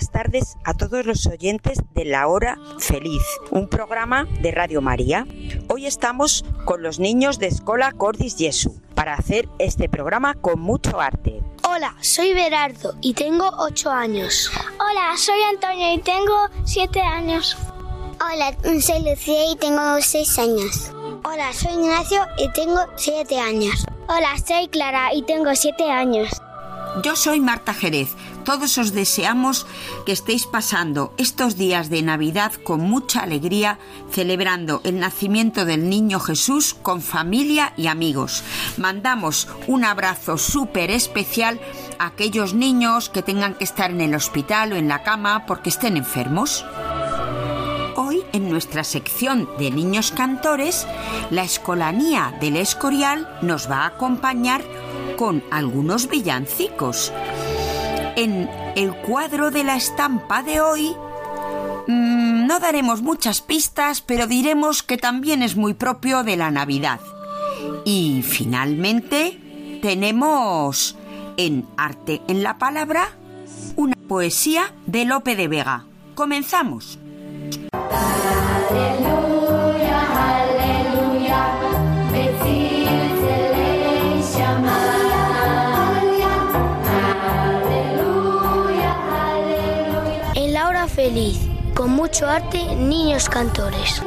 Buenas tardes a todos los oyentes de La Hora Feliz, un programa de Radio María. Hoy estamos con los niños de Escola Cordis Jesu para hacer este programa con mucho arte. Hola, soy Berardo y tengo 8 años. Hola, soy Antonio y tengo 7 años. Hola, soy Lucía y tengo 6 años. Hola, soy Ignacio y tengo 7 años. Hola, soy Clara y tengo 7 años. Yo soy Marta Jerez. Todos os deseamos que estéis pasando estos días de Navidad con mucha alegría, celebrando el nacimiento del niño Jesús con familia y amigos. Mandamos un abrazo súper especial a aquellos niños que tengan que estar en el hospital o en la cama porque estén enfermos. Hoy, en nuestra sección de niños cantores, la Escolanía del Escorial nos va a acompañar con algunos villancicos. En el cuadro de la estampa de hoy mm, no daremos muchas pistas, pero diremos que también es muy propio de la Navidad. Y finalmente tenemos en Arte en la Palabra una poesía de Lope de Vega. Comenzamos. Feliz, con mucho arte, niños cantores.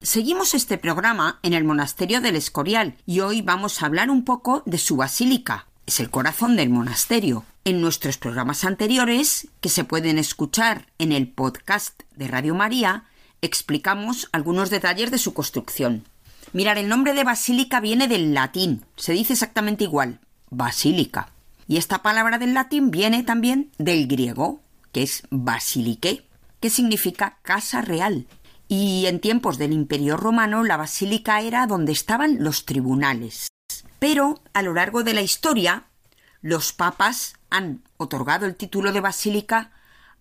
Seguimos este programa en el monasterio del Escorial y hoy vamos a hablar un poco de su basílica. Es el corazón del monasterio. En nuestros programas anteriores, que se pueden escuchar en el podcast de Radio María, explicamos algunos detalles de su construcción. Mirar, el nombre de basílica viene del latín, se dice exactamente igual, basílica. Y esta palabra del latín viene también del griego, que es basilique, que significa casa real. Y en tiempos del Imperio Romano la basílica era donde estaban los tribunales. Pero a lo largo de la historia, los papas han otorgado el título de basílica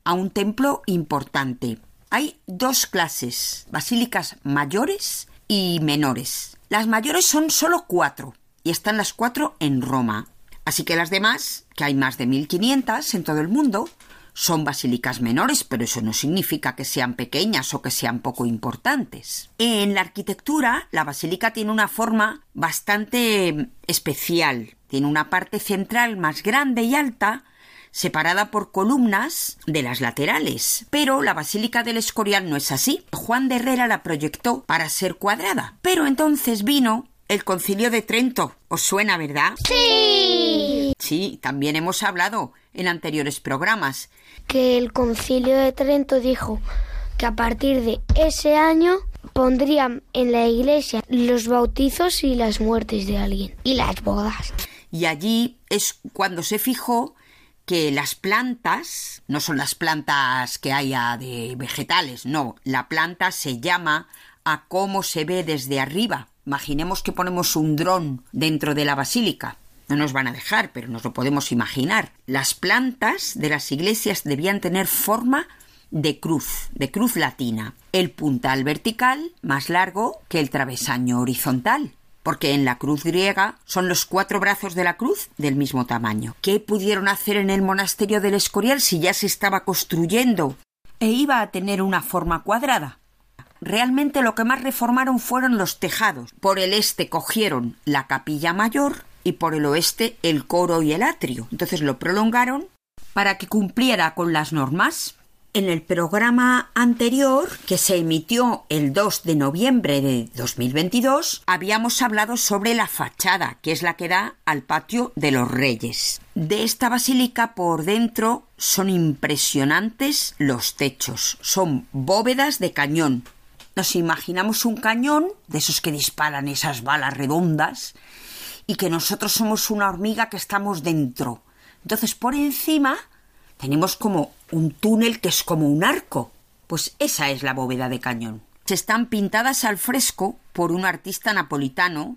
a un templo importante. Hay dos clases, basílicas mayores y menores. Las mayores son solo cuatro y están las cuatro en Roma. Así que las demás, que hay más de 1500 en todo el mundo, son basílicas menores, pero eso no significa que sean pequeñas o que sean poco importantes. En la arquitectura, la basílica tiene una forma bastante especial. Tiene una parte central más grande y alta, separada por columnas de las laterales. Pero la Basílica del Escorial no es así. Juan de Herrera la proyectó para ser cuadrada. Pero entonces vino el Concilio de Trento. ¿Os suena, verdad? Sí. Sí, también hemos hablado en anteriores programas. Que el concilio de Trento dijo que a partir de ese año pondrían en la iglesia los bautizos y las muertes de alguien. Y las bodas. Y allí es cuando se fijó que las plantas no son las plantas que haya de vegetales, no, la planta se llama a cómo se ve desde arriba. Imaginemos que ponemos un dron dentro de la basílica. No nos van a dejar, pero nos lo podemos imaginar. Las plantas de las iglesias debían tener forma de cruz, de cruz latina. El puntal vertical más largo que el travesaño horizontal porque en la cruz griega son los cuatro brazos de la cruz del mismo tamaño. ¿Qué pudieron hacer en el monasterio del Escorial si ya se estaba construyendo e iba a tener una forma cuadrada? Realmente lo que más reformaron fueron los tejados. Por el este cogieron la capilla mayor y por el oeste el coro y el atrio. Entonces lo prolongaron para que cumpliera con las normas En el programa anterior, que se emitió el 2 de noviembre de 2022, habíamos hablado sobre la fachada, que es la que da al patio de los Reyes. De esta basílica por dentro son impresionantes los techos, son bóvedas de cañón. Nos imaginamos un cañón de esos que disparan esas balas redondas y que nosotros somos una hormiga que estamos dentro. Entonces por encima tenemos como un túnel que es como un arco. Pues esa es la bóveda de cañón. Están pintadas al fresco por un artista napolitano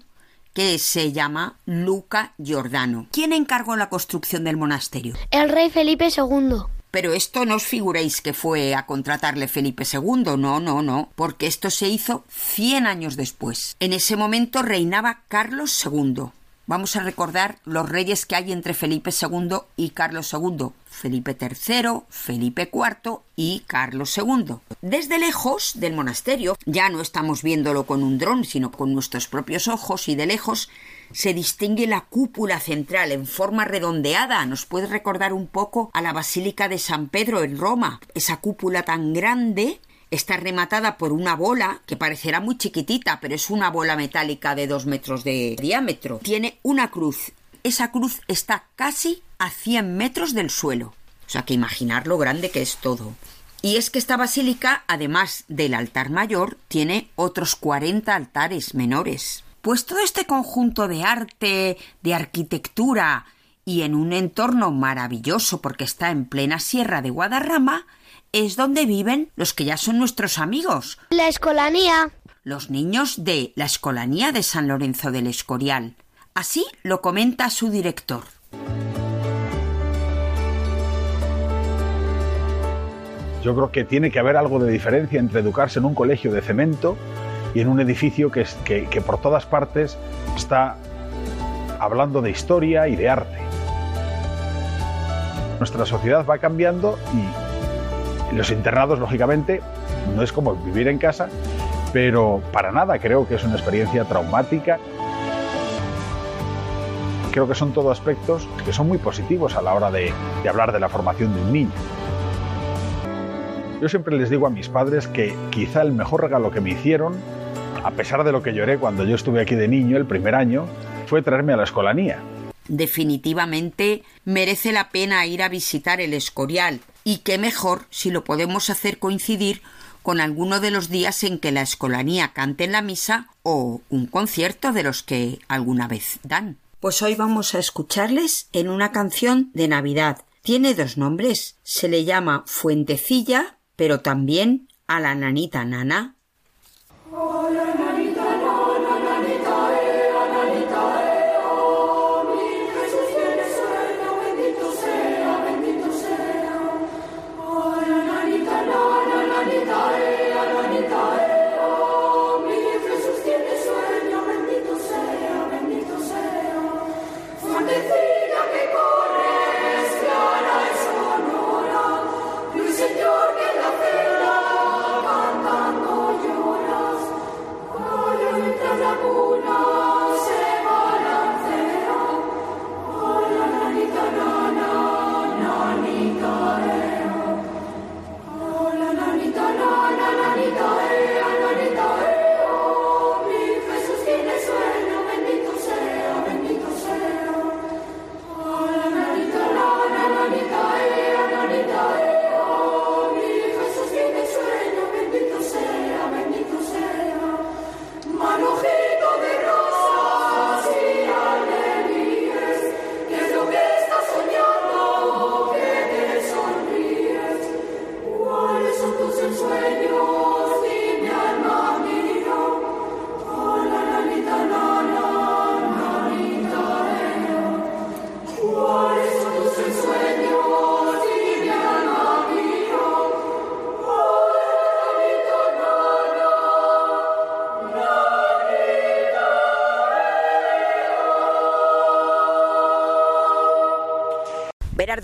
que se llama Luca Giordano. ¿Quién encargó la construcción del monasterio? El rey Felipe II. Pero esto no os figuréis que fue a contratarle Felipe II, no, no, no, porque esto se hizo 100 años después. En ese momento reinaba Carlos II. Vamos a recordar los reyes que hay entre Felipe II y Carlos II. Felipe III, Felipe IV y Carlos II. Desde lejos del monasterio, ya no estamos viéndolo con un dron, sino con nuestros propios ojos, y de lejos se distingue la cúpula central en forma redondeada. Nos puede recordar un poco a la Basílica de San Pedro en Roma. Esa cúpula tan grande Está rematada por una bola que parecerá muy chiquitita, pero es una bola metálica de dos metros de diámetro. Tiene una cruz. Esa cruz está casi a 100 metros del suelo. O sea que imaginar lo grande que es todo. Y es que esta basílica, además del altar mayor, tiene otros 40 altares menores. Pues todo este conjunto de arte, de arquitectura y en un entorno maravilloso porque está en plena sierra de Guadarrama, es donde viven los que ya son nuestros amigos. La escolanía. Los niños de la Escolanía de San Lorenzo del Escorial. Así lo comenta su director. Yo creo que tiene que haber algo de diferencia entre educarse en un colegio de cemento y en un edificio que, que, que por todas partes está hablando de historia y de arte. Nuestra sociedad va cambiando y los internados, lógicamente, no es como vivir en casa, pero para nada creo que es una experiencia traumática. Creo que son todos aspectos que son muy positivos a la hora de, de hablar de la formación de un niño. Yo siempre les digo a mis padres que quizá el mejor regalo que me hicieron, a pesar de lo que lloré cuando yo estuve aquí de niño el primer año, fue traerme a la escolanía. Definitivamente merece la pena ir a visitar el Escorial, y qué mejor si lo podemos hacer coincidir con alguno de los días en que la escolanía cante en la misa o un concierto de los que alguna vez dan. Pues hoy vamos a escucharles en una canción de Navidad. Tiene dos nombres. Se le llama Fuentecilla, pero también a la nanita nana.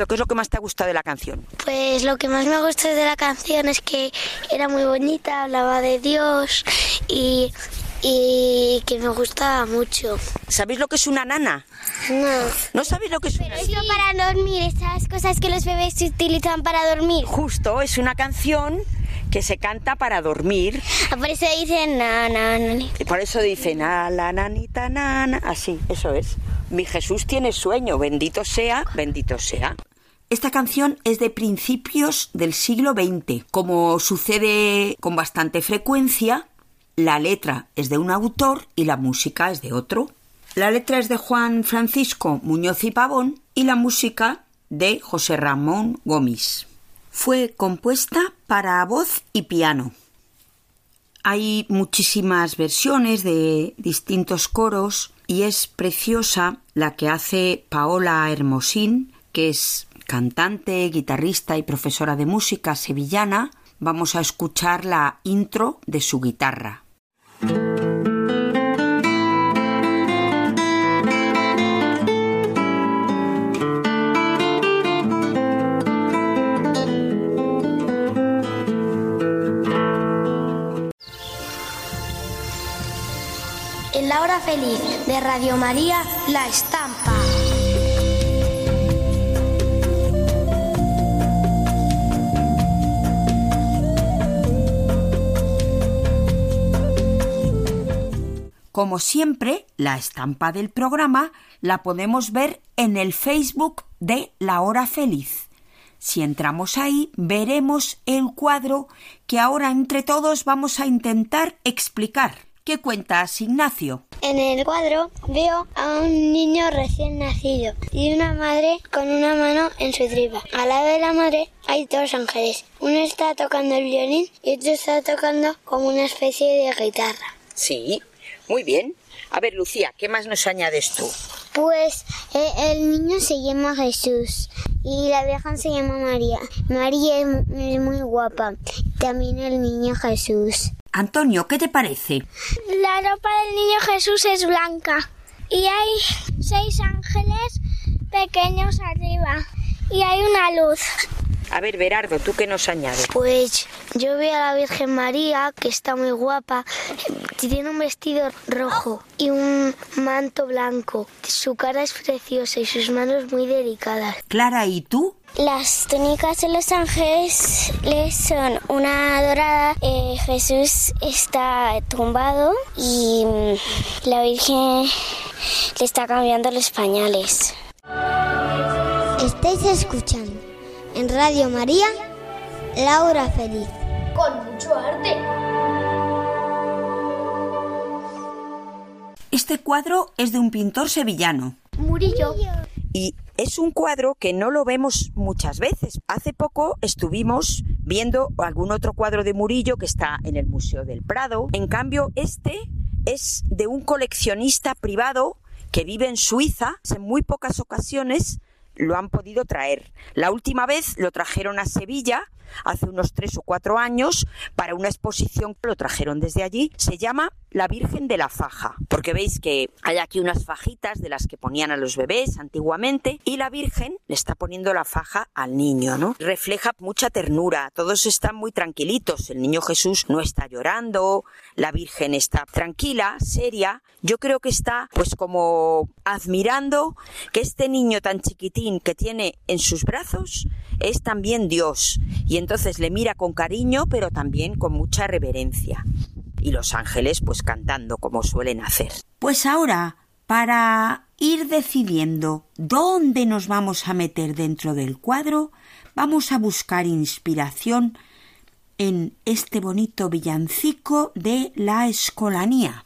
¿Qué es lo que más te ha gustado de la canción? Pues lo que más me gustó de la canción es que era muy bonita, hablaba de Dios y, y que me gustaba mucho. ¿Sabéis lo que es una nana? No. ¿No sabéis lo que es una Esto para dormir, esas cosas que los bebés utilizan para dormir. Justo, es una canción que se canta para dormir. Por eso dicen na, na, na. Y por eso dicen, a la nanita nana. Así, eso es. Mi Jesús tiene sueño, bendito sea, bendito sea. Esta canción es de principios del siglo XX. Como sucede con bastante frecuencia, la letra es de un autor y la música es de otro. La letra es de Juan Francisco Muñoz y Pavón y la música de José Ramón Gómez. Fue compuesta para voz y piano. Hay muchísimas versiones de distintos coros y es preciosa la que hace Paola Hermosín, que es cantante, guitarrista y profesora de música sevillana. Vamos a escuchar la intro de su guitarra. En la hora feliz de Radio María, La Estampa. Como siempre, la estampa del programa la podemos ver en el Facebook de La Hora Feliz. Si entramos ahí, veremos el cuadro que ahora entre todos vamos a intentar explicar. ¿Qué cuentas, Ignacio? En el cuadro veo a un niño recién nacido y una madre con una mano en su tripa. Al lado de la madre hay dos ángeles. Uno está tocando el violín y otro está tocando como una especie de guitarra. Sí, muy bien. A ver, Lucía, ¿qué más nos añades tú? Pues eh, el niño se llama Jesús y la vieja se llama María. María es, es muy guapa. También el niño Jesús. Antonio, ¿qué te parece? La ropa del niño Jesús es blanca y hay seis ángeles pequeños arriba y hay una luz. A ver, Berardo, ¿tú qué nos añades? Pues yo veo a la Virgen María, que está muy guapa, tiene un vestido rojo y un manto blanco. Su cara es preciosa y sus manos muy delicadas. Clara, ¿y tú? Las túnicas de los ángeles les son una dorada, eh, Jesús está tumbado y mm, la Virgen le está cambiando los pañales. Estáis escuchando en Radio María, Laura Feliz. Este cuadro es de un pintor sevillano. Murillo. Y es un cuadro que no lo vemos muchas veces. Hace poco estuvimos viendo algún otro cuadro de Murillo que está en el Museo del Prado. En cambio, este es de un coleccionista privado que vive en Suiza. En muy pocas ocasiones lo han podido traer. La última vez lo trajeron a Sevilla hace unos tres o cuatro años para una exposición que lo trajeron desde allí. Se llama La Virgen de la Faja, porque veis que hay aquí unas fajitas de las que ponían a los bebés antiguamente y la Virgen le está poniendo la faja al niño, ¿no? Refleja mucha ternura, todos están muy tranquilitos, el niño Jesús no está llorando, la Virgen está tranquila, seria. Yo creo que está pues como admirando que este niño tan chiquitín que tiene en sus brazos es también Dios y entonces le mira con cariño pero también con mucha reverencia. Y los ángeles pues cantando como suelen hacer. Pues ahora, para ir decidiendo dónde nos vamos a meter dentro del cuadro, vamos a buscar inspiración en este bonito villancico de la escolanía.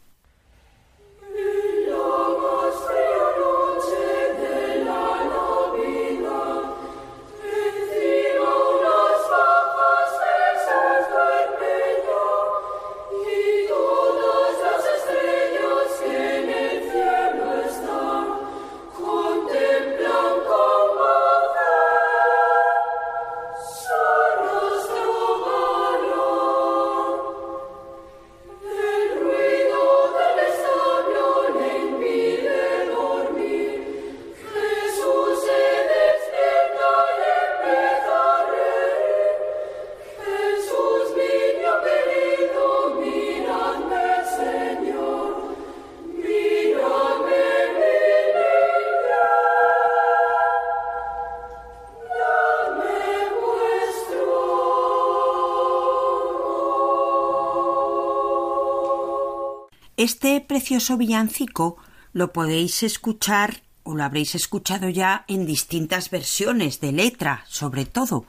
Este precioso villancico lo podéis escuchar o lo habréis escuchado ya en distintas versiones de letra, sobre todo.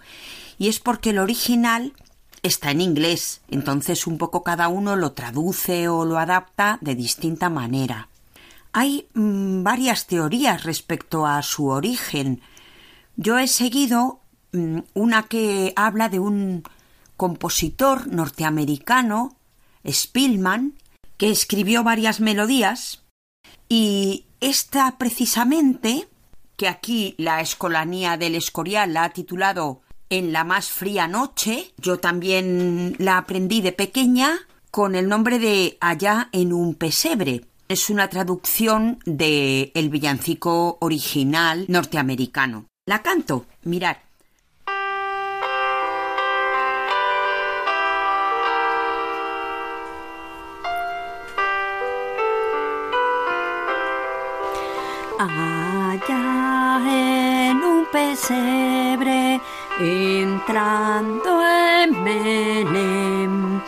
Y es porque el original está en inglés, entonces un poco cada uno lo traduce o lo adapta de distinta manera. Hay mm, varias teorías respecto a su origen. Yo he seguido mm, una que habla de un compositor norteamericano, Spillman, escribió varias melodías y esta precisamente, que aquí la Escolanía del Escorial la ha titulado En la más fría noche, yo también la aprendí de pequeña con el nombre de Allá en un pesebre. Es una traducción de villancico original norteamericano. La canto, mirad. Allá en un pesebre, entrando en Belén,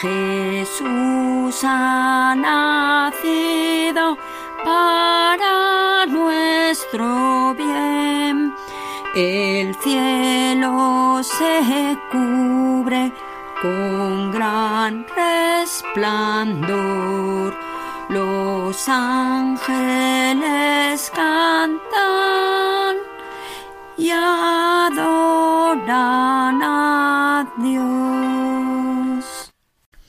Jesús ha nacido para nuestro bien. El cielo se cubre con gran resplandor. Los ángeles cantan y adoran a Dios.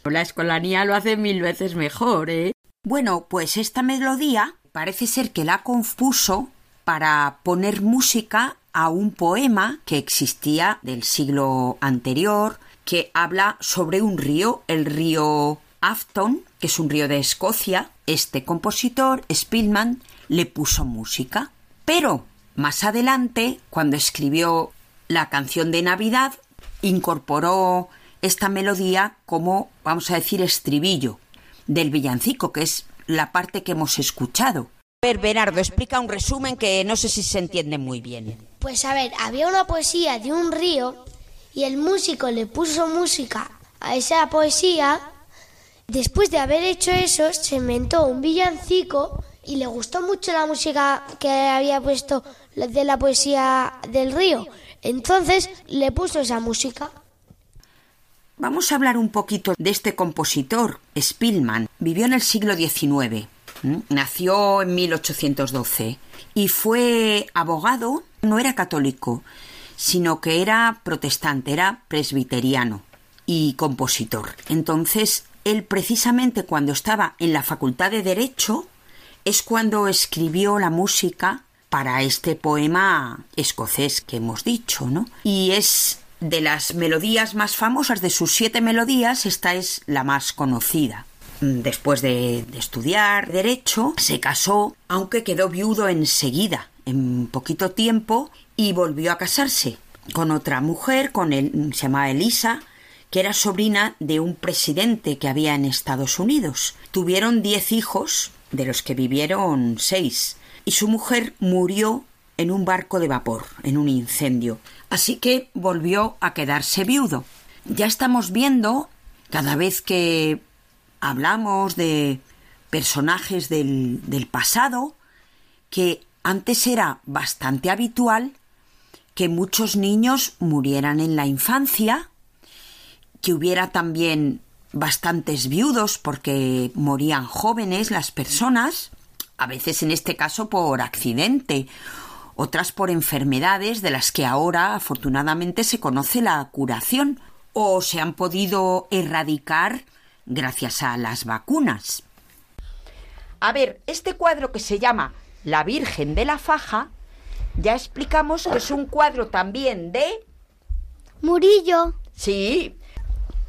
La escolanía lo hace mil veces mejor, ¿eh? Bueno, pues esta melodía parece ser que la compuso para poner música a un poema que existía del siglo anterior que habla sobre un río, el río Afton, que es un río de Escocia. Este compositor, Spillman, le puso música. Pero más adelante, cuando escribió la canción de Navidad, incorporó esta melodía como, vamos a decir, estribillo del villancico, que es la parte que hemos escuchado. A ver, Bernardo, explica un resumen que no sé si se entiende muy bien. Pues a ver, había una poesía de un río y el músico le puso música a esa poesía. Después de haber hecho eso, se inventó un villancico y le gustó mucho la música que había puesto de la poesía del río. Entonces le puso esa música. Vamos a hablar un poquito de este compositor, Spillman. Vivió en el siglo XIX. Nació en 1812 y fue abogado. No era católico, sino que era protestante, era presbiteriano y compositor. Entonces, él precisamente cuando estaba en la Facultad de Derecho es cuando escribió la música para este poema escocés que hemos dicho, ¿no? Y es de las melodías más famosas, de sus siete melodías, esta es la más conocida. Después de, estudiar derecho, se casó, aunque quedó viudo enseguida, en poquito tiempo, y volvió a casarse con otra mujer, con él, se llamaba Elisa, que era sobrina de un presidente que había en Estados Unidos. Tuvieron diez hijos, de los que vivieron seis, y su mujer murió en un barco de vapor, en un incendio. Así que volvió a quedarse viudo. Ya estamos viendo, cada vez que hablamos de personajes del, del pasado, que antes era bastante habitual que muchos niños murieran en la infancia, que hubiera también bastantes viudos porque morían jóvenes las personas, a veces en este caso por accidente, otras por enfermedades de las que ahora afortunadamente se conoce la curación o se han podido erradicar gracias a las vacunas. A ver, este cuadro que se llama La Virgen de la Faja, ya explicamos que es un cuadro también de... Murillo. Sí.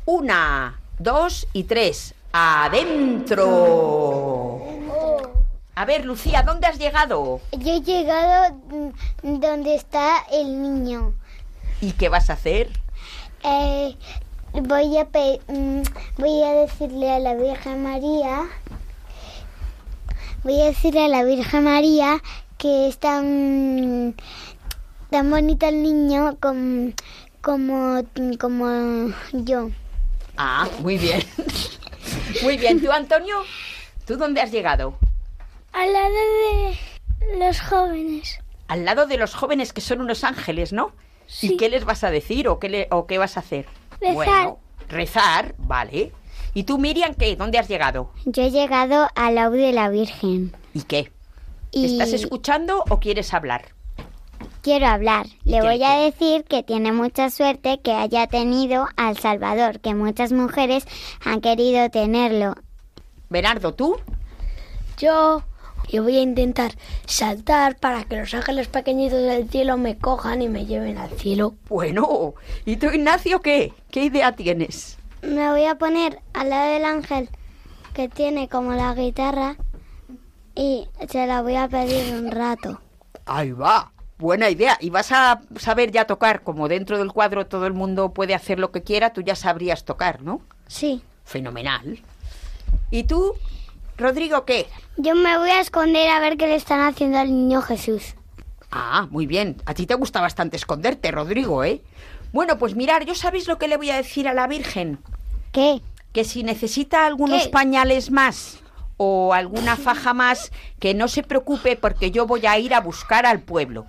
Una, dos y tres. Adentro. A ver, Lucía, ¿dónde has llegado? Yo he llegado donde está el niño. ¿Y qué vas a hacer? Eh, voy, a pe- mm, voy a decirle a la Virgen María, voy a decirle a la Virgen María que es tan, tan bonito el niño com- como, como yo. Ah, muy bien. Muy bien. ¿Tú, Antonio? ¿tú dónde has llegado? Al lado de los jóvenes. Al lado de los jóvenes que son unos ángeles, ¿no? Sí. ¿Y qué les vas a decir o qué, le- o qué vas a hacer? Rezar. Bueno, rezar, vale. ¿Y tú, Miriam, qué? ¿Dónde has llegado? Yo he llegado al lado de la Virgen ¿Y qué? y ¿Estás escuchando o quieres hablar? Quiero hablar. Le ¿Qué, voy a decir que tiene mucha suerte que haya tenido al Salvador, que muchas mujeres han querido tenerlo. Bernardo, ¿tú? Yo, yo voy a intentar saltar para que los ángeles pequeñitos del cielo me cojan y me lleven al cielo. Bueno, ¿y tú, Ignacio, qué? ¿Qué idea tienes? Me voy a poner al lado del ángel que tiene como la guitarra y se la voy a pedir un rato. Ahí va. Buena idea. ¿Y vas a saber ya tocar? Como dentro del cuadro todo el mundo puede hacer lo que quiera, tú ya sabrías tocar, ¿no? Sí. Fenomenal. ¿Y tú, Rodrigo, qué? Yo me voy a esconder a ver qué le están haciendo al niño Jesús. Ah, muy bien. A ti te gusta bastante esconderte, Rodrigo, ¿eh? Bueno, pues mirar, ¿yo sabéis lo que le voy a decir a la Virgen? ¿Qué? Que si necesita algunos ¿Qué? pañales más o alguna faja más, que no se preocupe porque yo voy a ir a buscar al pueblo.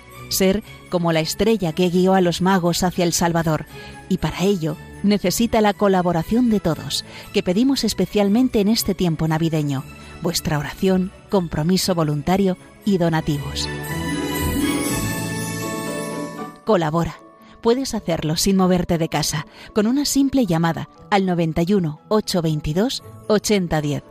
ser como la estrella que guió a los magos hacia el Salvador, y para ello necesita la colaboración de todos, que pedimos especialmente en este tiempo navideño, vuestra oración, compromiso voluntario y donativos. Colabora. Puedes hacerlo sin moverte de casa, con una simple llamada al 91 822 8010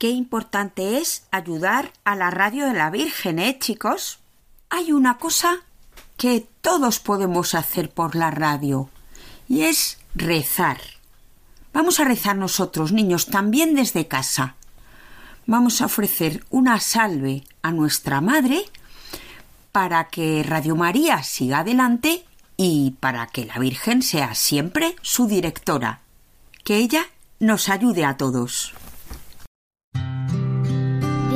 Qué importante es ayudar a la radio de la Virgen, ¿eh, chicos? Hay una cosa que todos podemos hacer por la radio y es rezar. Vamos a rezar nosotros, niños, también desde casa. Vamos a ofrecer una salve a nuestra Madre para que Radio María siga adelante y para que la Virgen sea siempre su directora. Que ella nos ayude a todos.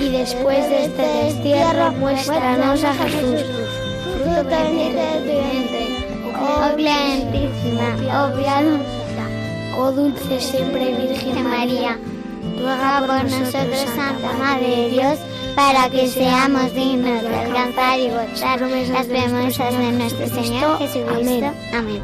y después de este destierro muéstranos a Jesús, fruto bendito de tu vientre, oh clementísima, oh piadosa, oh dulce siempre Virgen María, ruega por nosotros, Santa Madre de Dios, para que seamos dignos de alcanzar y gozar las promesas de nuestro Señor Jesucristo. Amén.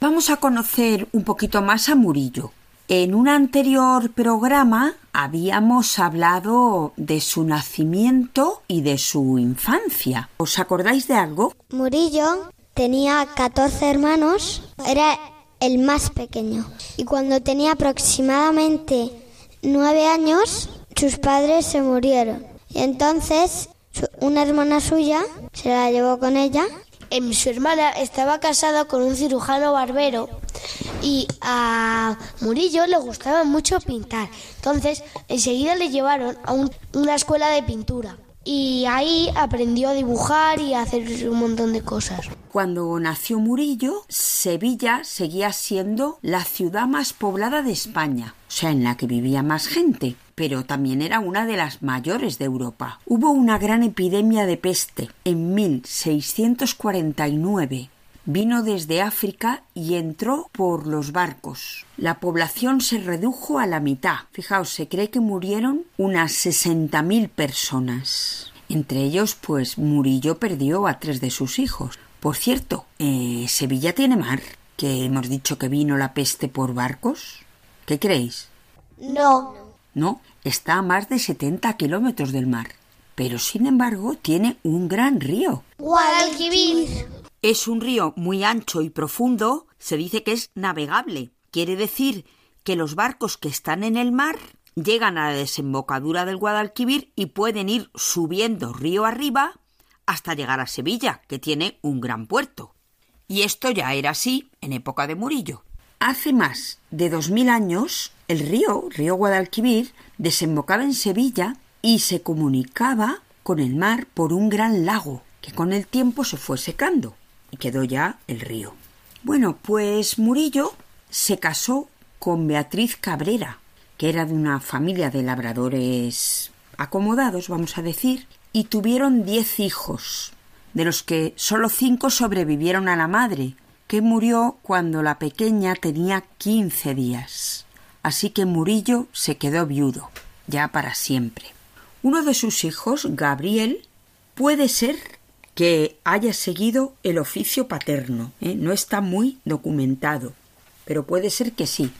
Vamos a conocer un poquito más a Murillo. En un anterior programa habíamos hablado de su nacimiento y de su infancia. ¿Os acordáis de algo? Murillo tenía 14 hermanos, era el más pequeño. Y cuando tenía aproximadamente 9 años, sus padres se murieron. Y entonces una hermana suya se la llevó con ella. Em, su hermana estaba casada con un cirujano barbero y a Murillo le gustaba mucho pintar. Entonces, enseguida le llevaron a un- una escuela de pintura. Y ahí aprendió a dibujar y a hacer un montón de cosas. Cuando nació Murillo, Sevilla seguía siendo la ciudad más poblada de España, o sea, en la que vivía más gente, pero también era una de las mayores de Europa. Hubo una gran epidemia de peste en 1649 vino desde África y entró por los barcos. La población se redujo a la mitad. Fijaos, se cree que murieron unas 60.000 personas. Entre ellos, pues Murillo perdió a tres de sus hijos. Por cierto, eh, Sevilla tiene mar, que hemos dicho que vino la peste por barcos. ¿Qué creéis? No. No, está a más de 70 kilómetros del mar. Pero sin embargo tiene un gran río. Guadalquivir. Es un río muy ancho y profundo, se dice que es navegable. Quiere decir que los barcos que están en el mar llegan a la desembocadura del Guadalquivir y pueden ir subiendo río arriba hasta llegar a Sevilla, que tiene un gran puerto. Y esto ya era así en época de Murillo. Hace más de dos mil años, el río, río Guadalquivir, desembocaba en Sevilla y se comunicaba con el mar por un gran lago, que con el tiempo se fue secando y quedó ya el río. Bueno, pues Murillo se casó con Beatriz Cabrera, que era de una familia de labradores acomodados, vamos a decir, y tuvieron diez hijos, de los que solo cinco sobrevivieron a la madre, que murió cuando la pequeña tenía quince días. Así que Murillo se quedó viudo, ya para siempre. Uno de sus hijos, Gabriel, puede ser que haya seguido el oficio paterno. ¿eh? No está muy documentado, pero puede ser que sí.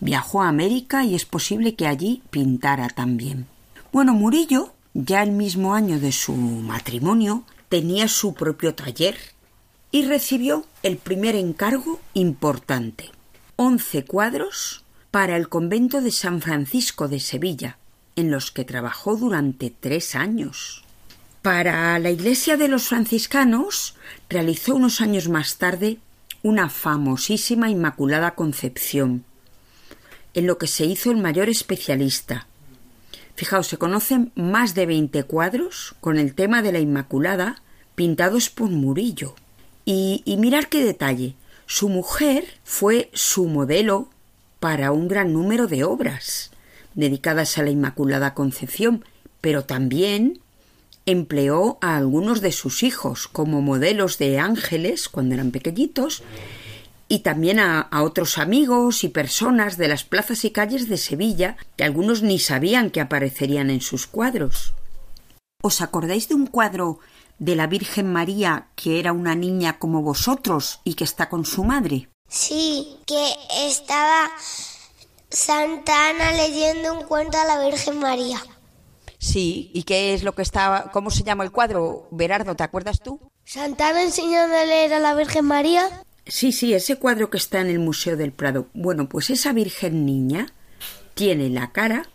Viajó a América y es posible que allí pintara también. Bueno, Murillo, ya el mismo año de su matrimonio, tenía su propio taller y recibió el primer encargo importante. Once cuadros para el convento de San Francisco de Sevilla, en los que trabajó durante tres años. Para la iglesia de los franciscanos realizó unos años más tarde una famosísima Inmaculada Concepción, en lo que se hizo el mayor especialista. Fijaos, se conocen más de veinte cuadros con el tema de la Inmaculada pintados por Murillo. Y, y mirar qué detalle. Su mujer fue su modelo para un gran número de obras dedicadas a la Inmaculada Concepción, pero también empleó a algunos de sus hijos como modelos de ángeles cuando eran pequeñitos y también a, otros amigos y personas de las plazas y calles de Sevilla que algunos ni sabían que aparecerían en sus cuadros. ¿Os acordáis de un cuadro de la Virgen María que era una niña como vosotros y que está con su madre? Sí, que estaba Santa Ana leyendo un cuento a la Virgen María. Sí, ¿y qué es lo que estaba, cómo se llama el cuadro? Berardo, ¿te acuerdas tú? ¿Santana enseñando a leer a la Virgen María? Sí, sí, ese cuadro que está en el Museo del Prado. Bueno, pues esa Virgen Niña tiene la cara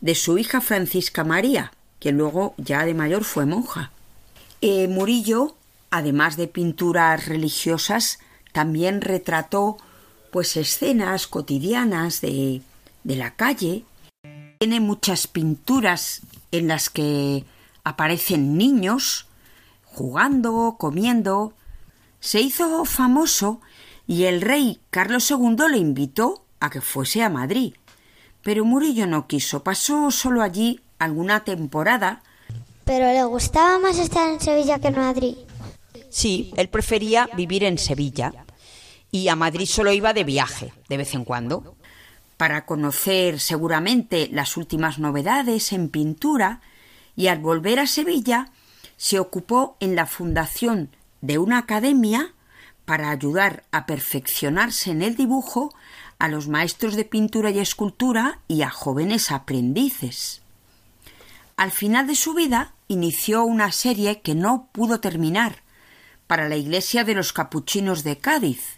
de su hija Francisca María, que luego ya de mayor fue monja. Eh, Murillo, además de pinturas religiosas, también retrató pues escenas cotidianas de, de la calle. Tiene muchas pinturas en las que aparecen niños jugando, comiendo. Se hizo famoso y el rey Carlos II le invitó a que fuese a Madrid. Pero Murillo no quiso, pasó solo allí alguna temporada. Pero le gustaba más estar en Sevilla que en Madrid. Sí, él prefería vivir en Sevilla y a Madrid solo iba de viaje, de vez en cuando para conocer seguramente las últimas novedades en pintura y al volver a Sevilla se ocupó en la fundación de una academia para ayudar a perfeccionarse en el dibujo a los maestros de pintura y escultura y a jóvenes aprendices. Al final de su vida inició una serie que no pudo terminar para la iglesia de los capuchinos de Cádiz,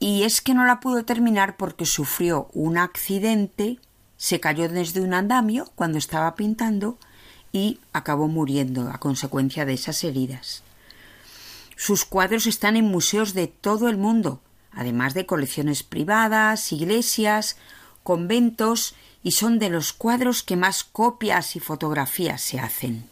y es que no la pudo terminar porque sufrió un accidente, se cayó desde un andamio cuando estaba pintando y acabó muriendo a consecuencia de esas heridas. Sus cuadros están en museos de todo el mundo, además de colecciones privadas, iglesias, conventos, y son de los cuadros que más copias y fotografías se hacen.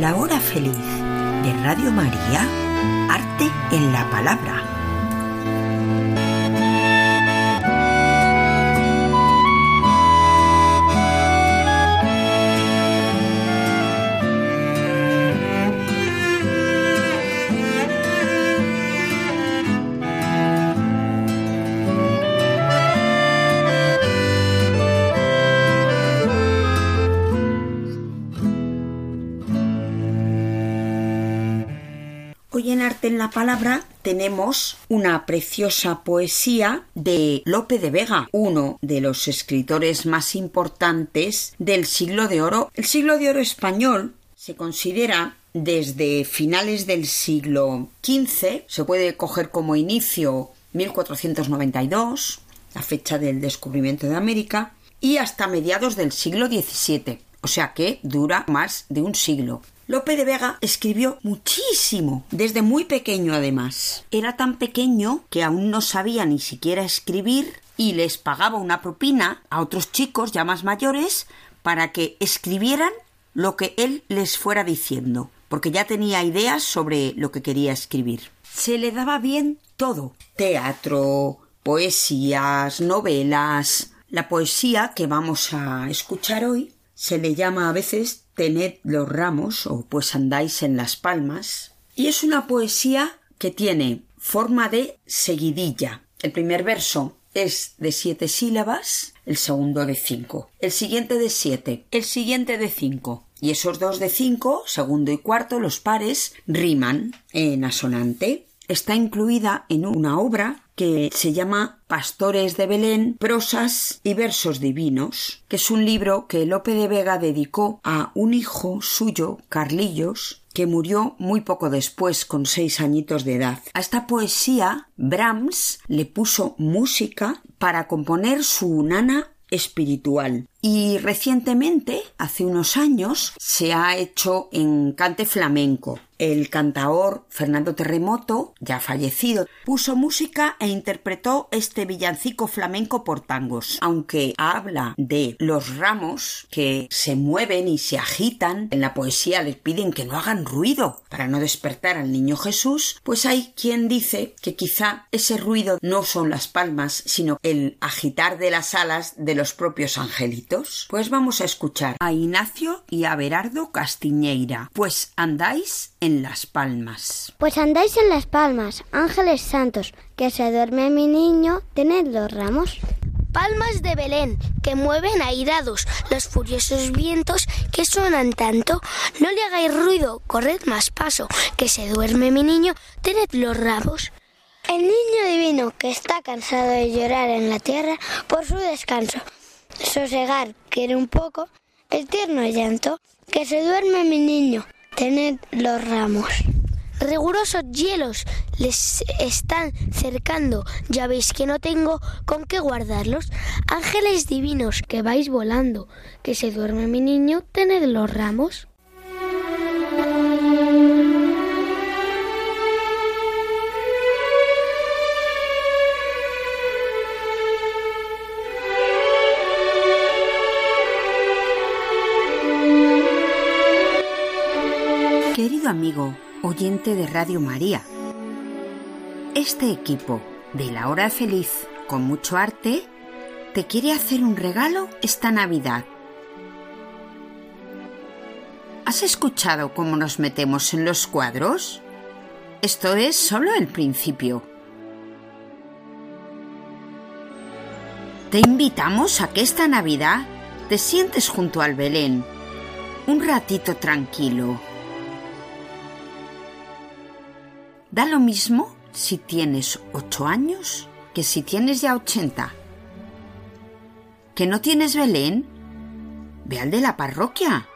La hora feliz de Radio María, arte en la palabra. La Palabra tenemos una preciosa poesía de Lope de Vega, uno de los escritores más importantes del siglo de oro. El siglo de oro español se considera desde finales del siglo XV, se puede coger como inicio 1492, la fecha del descubrimiento de América, y hasta mediados del siglo XVII, o sea que dura más de un siglo. Lope de Vega escribió muchísimo, desde muy pequeño además. Era tan pequeño que aún no sabía ni siquiera escribir y les pagaba una propina a otros chicos ya más mayores para que escribieran lo que él les fuera diciendo, porque ya tenía ideas sobre lo que quería escribir. Se le daba bien todo, teatro, poesías, novelas. La poesía que vamos a escuchar hoy se le llama a veces Tened los ramos o pues andáis en las palmas y es una poesía que tiene forma de seguidilla. El primer verso es de siete sílabas, el segundo de cinco, el siguiente de siete, el siguiente de cinco. Y esos dos de cinco, segundo y cuarto, los pares, riman en asonante. Está incluida en una obra que se llama Pastores de Belén, prosas y versos divinos, que es un libro que Lope de Vega dedicó a un hijo suyo, Carlillos, que murió muy poco después, con seis añitos de edad. A esta poesía, Brahms le puso música para componer su nana espiritual. Y recientemente, hace unos años, se ha hecho en cante flamenco. El cantaor Fernando Terremoto, ya fallecido, puso música e interpretó este villancico flamenco por tangos. Aunque habla de los ramos que se mueven y se agitan, en la poesía les piden que no hagan ruido para no despertar al niño Jesús, pues hay quien dice que quizá ese ruido no son las palmas, sino el agitar de las alas de los propios angelitos. Pues vamos a escuchar a Ignacio y a Berardo Castiñeira. Pues andáis en las palmas. Pues andáis en las palmas, ángeles santos, que se duerme mi niño, tened los ramos. Palmas de Belén, que mueven airados los furiosos vientos que suenan tanto. No le hagáis ruido, corred más paso, que se duerme mi niño, tened los ramos. El niño divino que está cansado de llorar en la tierra por su descanso. Sosegar quiere un poco el tierno llanto, que se duerme mi niño, tened los ramos. Rigurosos hielos les están cercando, ya veis que no tengo con qué guardarlos. Ángeles divinos que vais volando, que se duerme mi niño, tened los ramos. Amigo, oyente de Radio María, este equipo de la hora feliz con mucho arte te quiere hacer un regalo esta Navidad. ¿Has escuchado cómo nos metemos en los cuadros? Esto es solo el principio. Te invitamos a que esta Navidad te sientes junto al Belén, un ratito tranquilo. Da lo mismo si tienes ocho años que si tienes ya ochenta. ¿Que no tienes Belén? Ve al de la parroquia.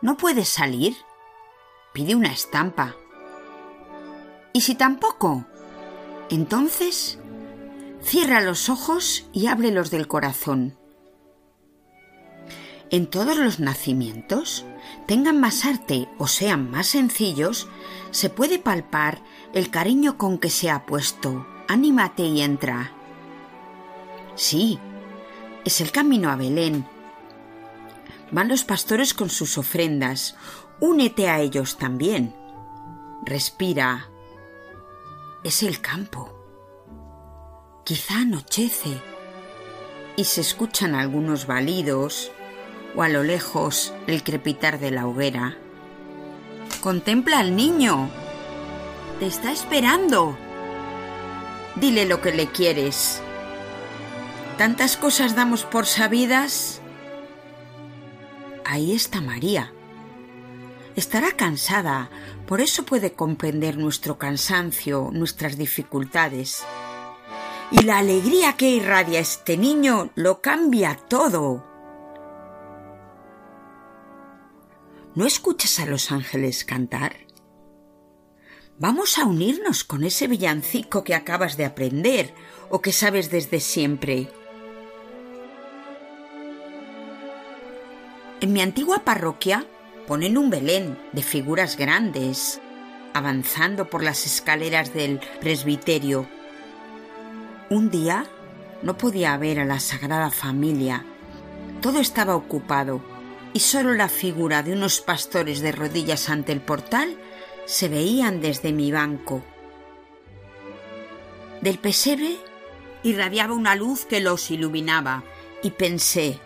¿No puedes salir? Pide una estampa. ¿Y si tampoco? Entonces, cierra los ojos y ábrelos del corazón. En todos los nacimientos, tengan más arte o sean más sencillos, se puede palpar el cariño con que se ha puesto. Anímate y entra. Sí, es el camino a Belén. Van los pastores con sus ofrendas. Únete a ellos también. Respira. Es el campo. Quizá anochece y se escuchan algunos balidos o a lo lejos el crepitar de la hoguera. Contempla al niño. Te está esperando. Dile lo que le quieres. Tantas cosas damos por sabidas. Ahí está María. Estará cansada, por eso puede comprender nuestro cansancio, nuestras dificultades. Y la alegría que irradia este niño lo cambia todo. ¿No escuchas a los ángeles cantar? Vamos a unirnos con ese villancico que acabas de aprender o que sabes desde siempre. En mi antigua parroquia ponen un Belén de figuras grandes, avanzando por las escaleras del presbiterio. Un día no podía ver a la Sagrada Familia. Todo estaba ocupado y solo la figura de unos pastores de rodillas ante el portal se veían desde mi banco. Del pesebre irradiaba una luz que los iluminaba y pensé,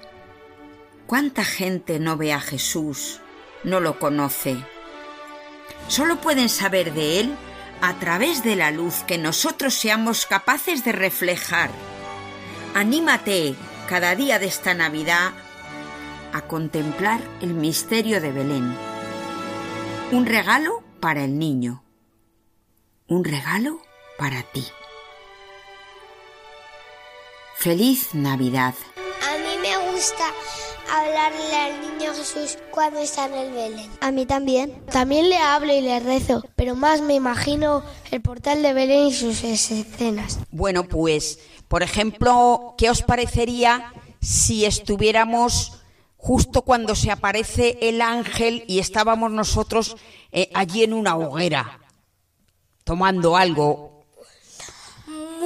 ¿cuánta gente no ve a Jesús, no lo conoce? Solo pueden saber de Él a través de la luz que nosotros seamos capaces de reflejar. Anímate cada día de esta Navidad a contemplar el misterio de Belén. Un regalo para el niño. Un regalo para ti. Feliz Navidad. A mí me gusta hablarle al niño Jesús cuando está en el Belén. A mí también. También le hablo y le rezo, pero más me imagino el portal de Belén y sus escenas. Bueno, pues, por ejemplo, ¿qué os parecería si estuviéramos justo cuando se aparece el ángel y estábamos nosotros eh, allí en una hoguera, tomando algo?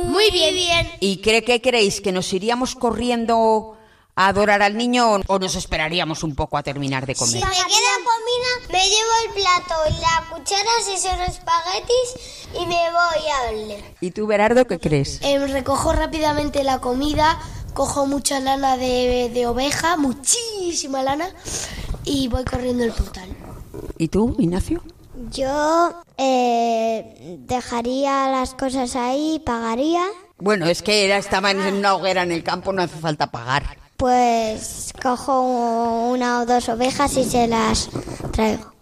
Muy bien, bien. ¿Y cree que creéis que nos iríamos corriendo a adorar al niño o nos esperaríamos un poco a terminar de comer? Si me queda comida, me llevo el plato y la cuchara si son espaguetis y me voy a verle. ¿Y tú, Berardo, qué crees? Em, recojo rápidamente la comida, cojo mucha lana de, de oveja, muchísima lana, y voy corriendo el portal. ¿Y tú, Ignacio? Yo eh, dejaría las cosas ahí, pagaría. Bueno, es que era, estaban en una hoguera en el campo, no hace falta pagar. Pues cojo una o dos ovejas y se las traigo.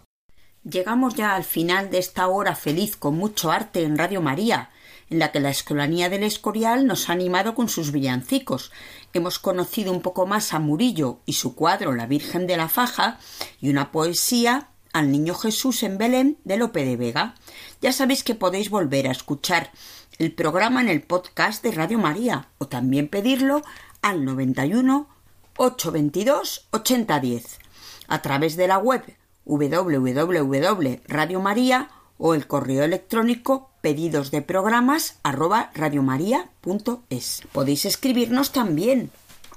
Llegamos ya al final de esta hora feliz con mucho arte en Radio María, en la que la Escolanía del Escorial nos ha animado con sus villancicos. Hemos conocido un poco más a Murillo y su cuadro La Virgen de la Faja y una poesía al Niño Jesús en Belén de Lope de Vega. Ya sabéis que podéis volver a escuchar el programa en el podcast de Radio María o también pedirlo al 91 822 8010 a través de la web www.radiomaria o el correo electrónico pedidos de programas arroba radiomaria.es. Podéis escribirnos también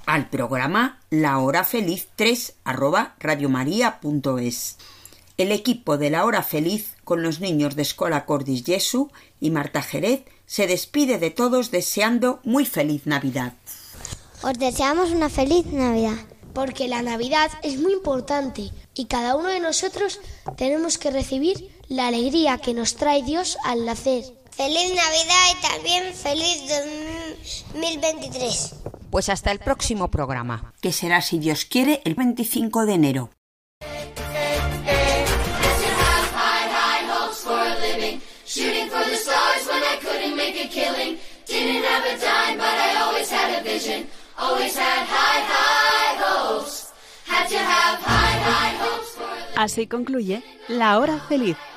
al programa La Hora Feliz 3 arroba radiomaria.es. El equipo de La Hora Feliz con los niños de Escola Cordis Jesu y Marta Jerez se despide de todos deseando muy feliz Navidad. Os deseamos una feliz Navidad. Porque la Navidad es muy importante y cada uno de nosotros tenemos que recibir la alegría que nos trae Dios al nacer. Feliz Navidad y también feliz 2023. Pues hasta el próximo programa, que será, si Dios quiere, el 25 de enero. Así concluye La Hora Feliz,